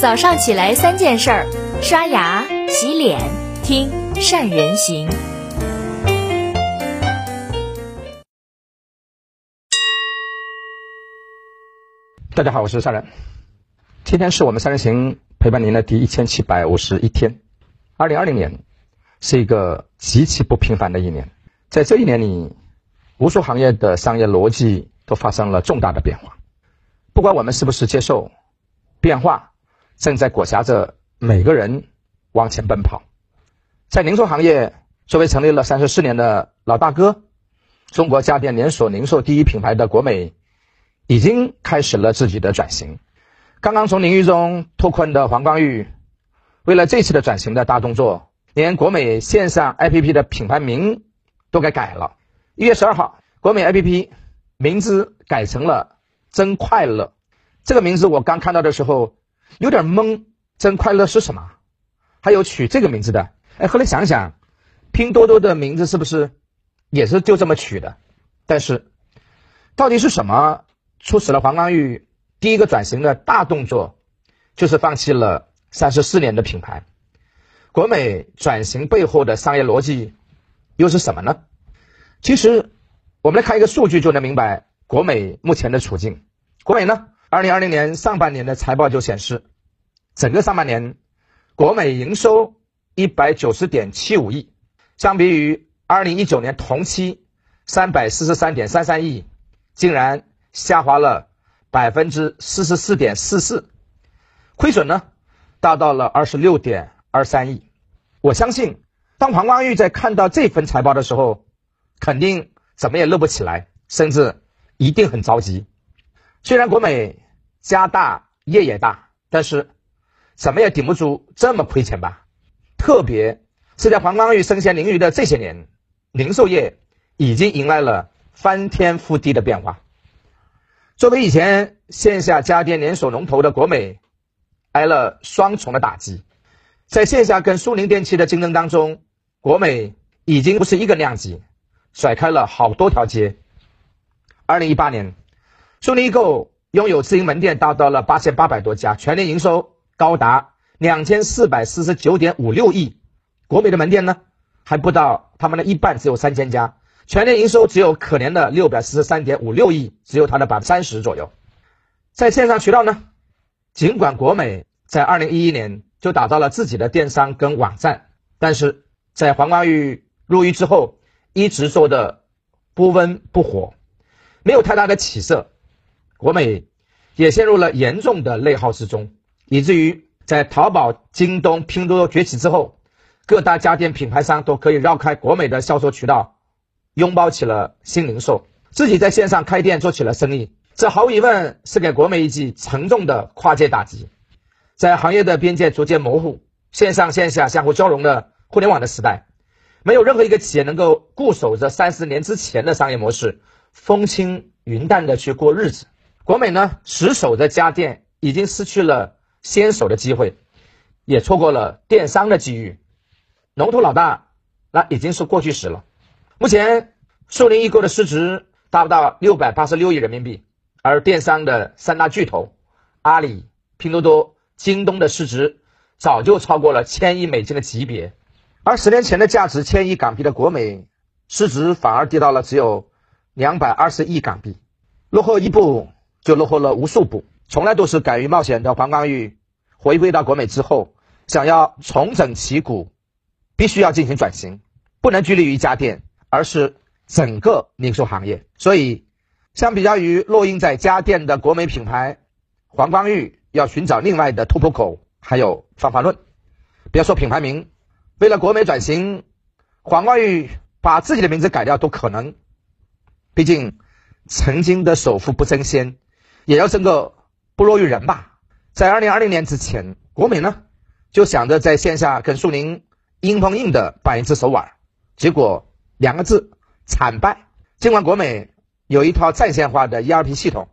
早上起来三件事儿：刷牙、洗脸、听善人行。大家好，我是善人。今天是我们善人行陪伴您的第一千七百五十一天。二零二零年是一个极其不平凡的一年，在这一年里，无数行业的商业逻辑都发生了重大的变化。不管我们是不是接受变化，正在裹挟着每个人往前奔跑。在零售行业，作为成立了三十四年的老大哥，中国家电连锁零售第一品牌的国美，已经开始了自己的转型。刚刚从领域中脱困的黄光裕，为了这次的转型的大动作，连国美线上 APP 的品牌名都给改了。一月十二号，国美 APP 名字改成了“真快乐”。这个名字我刚看到的时候有点懵，“真快乐”是什么？还有取这个名字的？哎，后来想想，拼多多的名字是不是也是就这么取的？但是，到底是什么促使了黄光裕？第一个转型的大动作，就是放弃了三十四年的品牌。国美转型背后的商业逻辑又是什么呢？其实，我们来看一个数据就能明白国美目前的处境。国美呢，二零二零年上半年的财报就显示，整个上半年国美营收一百九十点七五亿，相比于二零一九年同期三百四十三点三三亿，竟然下滑了。百分之四十四点四四，亏损呢达到了二十六点二三亿。我相信，当黄光裕在看到这份财报的时候，肯定怎么也乐不起来，甚至一定很着急。虽然国美家大业也大，但是怎么也顶不住这么亏钱吧？特别是在黄光裕身陷囹圄的这些年，零售业已经迎来了翻天覆地的变化。作为以前线下家电连锁龙头的国美，挨了双重的打击，在线下跟苏宁电器的竞争当中，国美已经不是一个量级，甩开了好多条街。二零一八年，苏宁易购拥有自营门店达到了八千八百多家，全年营收高达两千四百四十九点五六亿，国美的门店呢还不到他们的一半，只有三千家。全年营收只有可怜的六百四十三点五六亿，只有它的百分之三十左右。在线上渠道呢，尽管国美在二零一一年就打造了自己的电商跟网站，但是在黄光裕入狱之后，一直做的不温不火，没有太大的起色。国美也陷入了严重的内耗之中，以至于在淘宝、京东、拼多多崛起之后，各大家电品牌商都可以绕开国美的销售渠道。拥抱起了新零售，自己在线上开店做起了生意，这毫无疑问是给国美一记沉重的跨界打击。在行业的边界逐渐模糊、线上线下相互交融的互联网的时代，没有任何一个企业能够固守着三十年之前的商业模式，风轻云淡的去过日子。国美呢，死守着家电，已经失去了先手的机会，也错过了电商的机遇。龙头老大，那已经是过去时了。目前，苏宁易购的市值达不到六百八十六亿人民币，而电商的三大巨头阿里、拼多多、京东的市值早就超过了千亿美金的级别，而十年前的价值千亿港币的国美市值反而跌到了只有两百二十亿港币，落后一步就落后了无数步。从来都是敢于冒险的黄光裕回归到国美之后，想要重整旗鼓，必须要进行转型，不能拘泥于家电。而是整个零售行业，所以相比较于落印在家电的国美品牌，黄光裕要寻找另外的突破口，还有方法论。别说品牌名，为了国美转型，黄光裕把自己的名字改掉都可能。毕竟曾经的首富不争先，也要争个不落于人吧。在二零二零年之前，国美呢就想着在线下跟苏宁硬碰硬的办一次手腕，结果。两个字，惨败。尽管国美有一套在线化的 ERP 系统，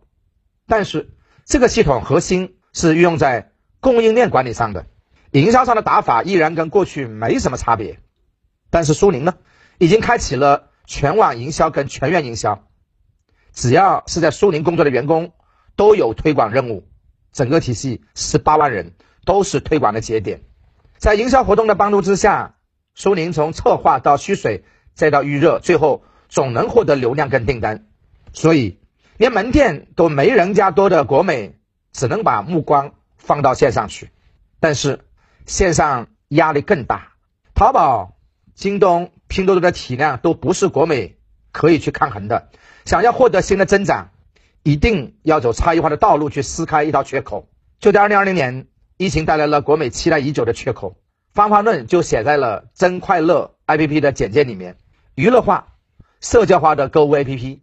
但是这个系统核心是运用在供应链管理上的，营销上的打法依然跟过去没什么差别。但是苏宁呢，已经开启了全网营销跟全员营销，只要是在苏宁工作的员工都有推广任务，整个体系十八万人都是推广的节点。在营销活动的帮助之下，苏宁从策划到蓄水，再到预热，最后总能获得流量跟订单。所以，连门店都没人家多的国美，只能把目光放到线上去。但是，线上压力更大，淘宝、京东、拼多多的体量都不是国美可以去抗衡的。想要获得新的增长，一定要走差异化的道路去撕开一道缺口。就在2020年。疫情带来了国美期待已久的缺口，方法论就写在了真快乐 APP 的简介里面。娱乐化、社交化的购物 APP，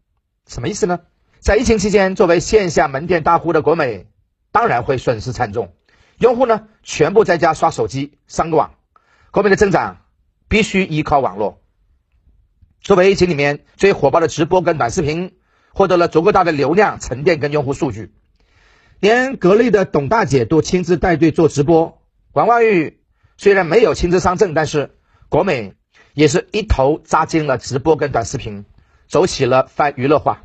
什么意思呢？在疫情期间，作为线下门店大户的国美，当然会损失惨重。用户呢，全部在家刷手机、上个网，国美的增长必须依靠网络。作为疫情里面最火爆的直播跟短视频，获得了足够大的流量沉淀跟用户数据。连格力的董大姐都亲自带队做直播，王万玉虽然没有亲自上阵，但是国美也是一头扎进了直播跟短视频，走起了泛娱乐化。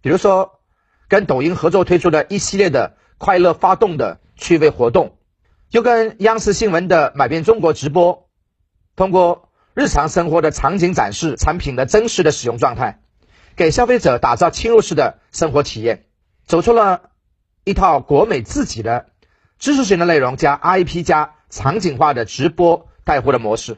比如说，跟抖音合作推出的一系列的快乐发动的趣味活动，就跟央视新闻的买遍中国直播，通过日常生活的场景展示产品的真实的使用状态，给消费者打造侵入式的生活体验，走出了。一套国美自己的知识型的内容加 IP 加场景化的直播带货的模式。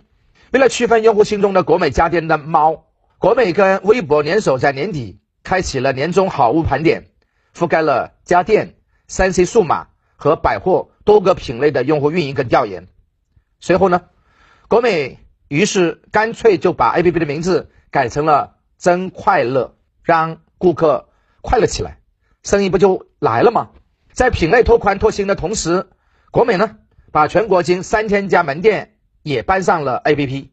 为了区分用户心中的国美家电的猫，国美跟微博联手，在年底开启了年终好物盘点，覆盖了家电、三 C 数码和百货多个品类的用户运营跟调研。随后呢，国美于是干脆就把 APP 的名字改成了真快乐，让顾客快乐起来，生意不就来了吗？在品类拓宽拓新的同时，国美呢把全国近三千家门店也搬上了 APP，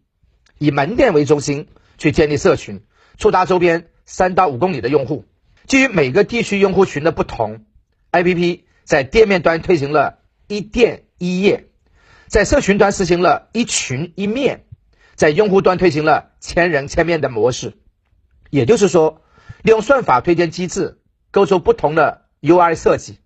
以门店为中心去建立社群，触达周边三到五公里的用户。基于每个地区用户群的不同，APP 在店面端推行了一店一业，在社群端实行了一群一面，在用户端推行了千人千面的模式。也就是说，利用算法推荐机制构筑不同的 UI 设计。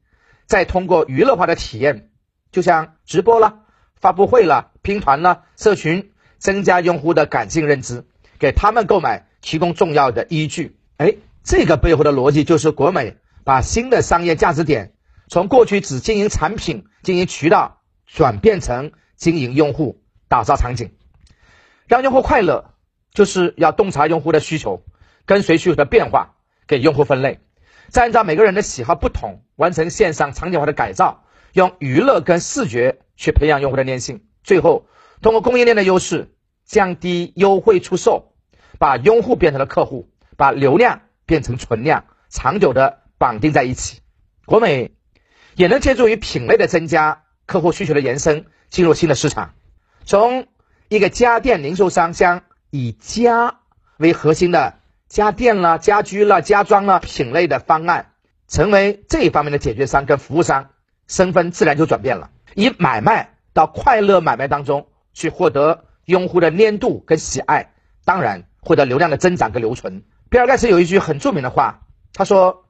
再通过娱乐化的体验，就像直播了、发布会了、拼团了、社群，增加用户的感性认知，给他们购买提供重要的依据。哎，这个背后的逻辑就是国美把新的商业价值点从过去只经营产品、经营渠道，转变成经营用户、打造场景，让用户快乐，就是要洞察用户的需求，跟随需求的变化，给用户分类。再按照每个人的喜好不同，完成线上场景化的改造，用娱乐跟视觉去培养用户的粘性，最后通过供应链的优势，降低优惠出售，把用户变成了客户，把流量变成存量，长久的绑定在一起。国美也能借助于品类的增加，客户需求的延伸，进入新的市场，从一个家电零售商将以家为核心的。家电了、家居了、家装了品类的方案，成为这一方面的解决商跟服务商，身份自然就转变了。以买卖到快乐买卖当中去获得用户的粘度跟喜爱，当然获得流量的增长跟留存。比尔盖茨有一句很著名的话，他说：“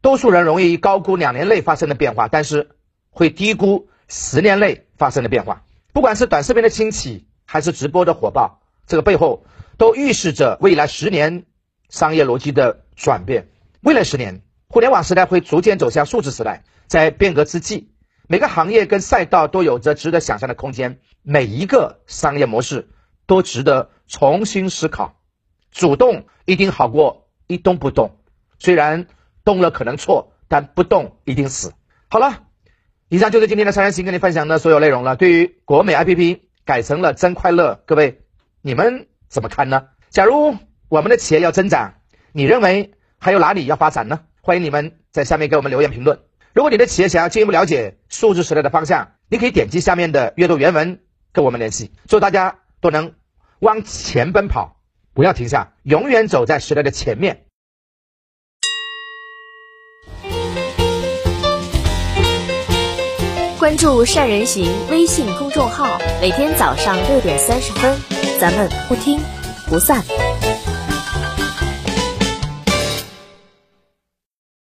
多数人容易高估两年内发生的变化，但是会低估十年内发生的变化。不管是短视频的兴起，还是直播的火爆，这个背后都预示着未来十年。”商业逻辑的转变，未来十年，互联网时代会逐渐走向数字时代。在变革之际，每个行业跟赛道都有着值得想象的空间，每一个商业模式都值得重新思考。主动一定好过一动不动，虽然动了可能错，但不动一定死。好了，以上就是今天的三人行跟你分享的所有内容了。对于国美 APP 改成了真快乐，各位你们怎么看呢？假如。我们的企业要增长，你认为还有哪里要发展呢？欢迎你们在下面给我们留言评论。如果你的企业想要进一步了解数字时代的方向，你可以点击下面的阅读原文跟我们联系。祝大家都能往前奔跑，不要停下，永远走在时代的前面。关注善人行微信公众号，每天早上六点三十分，咱们不听不散。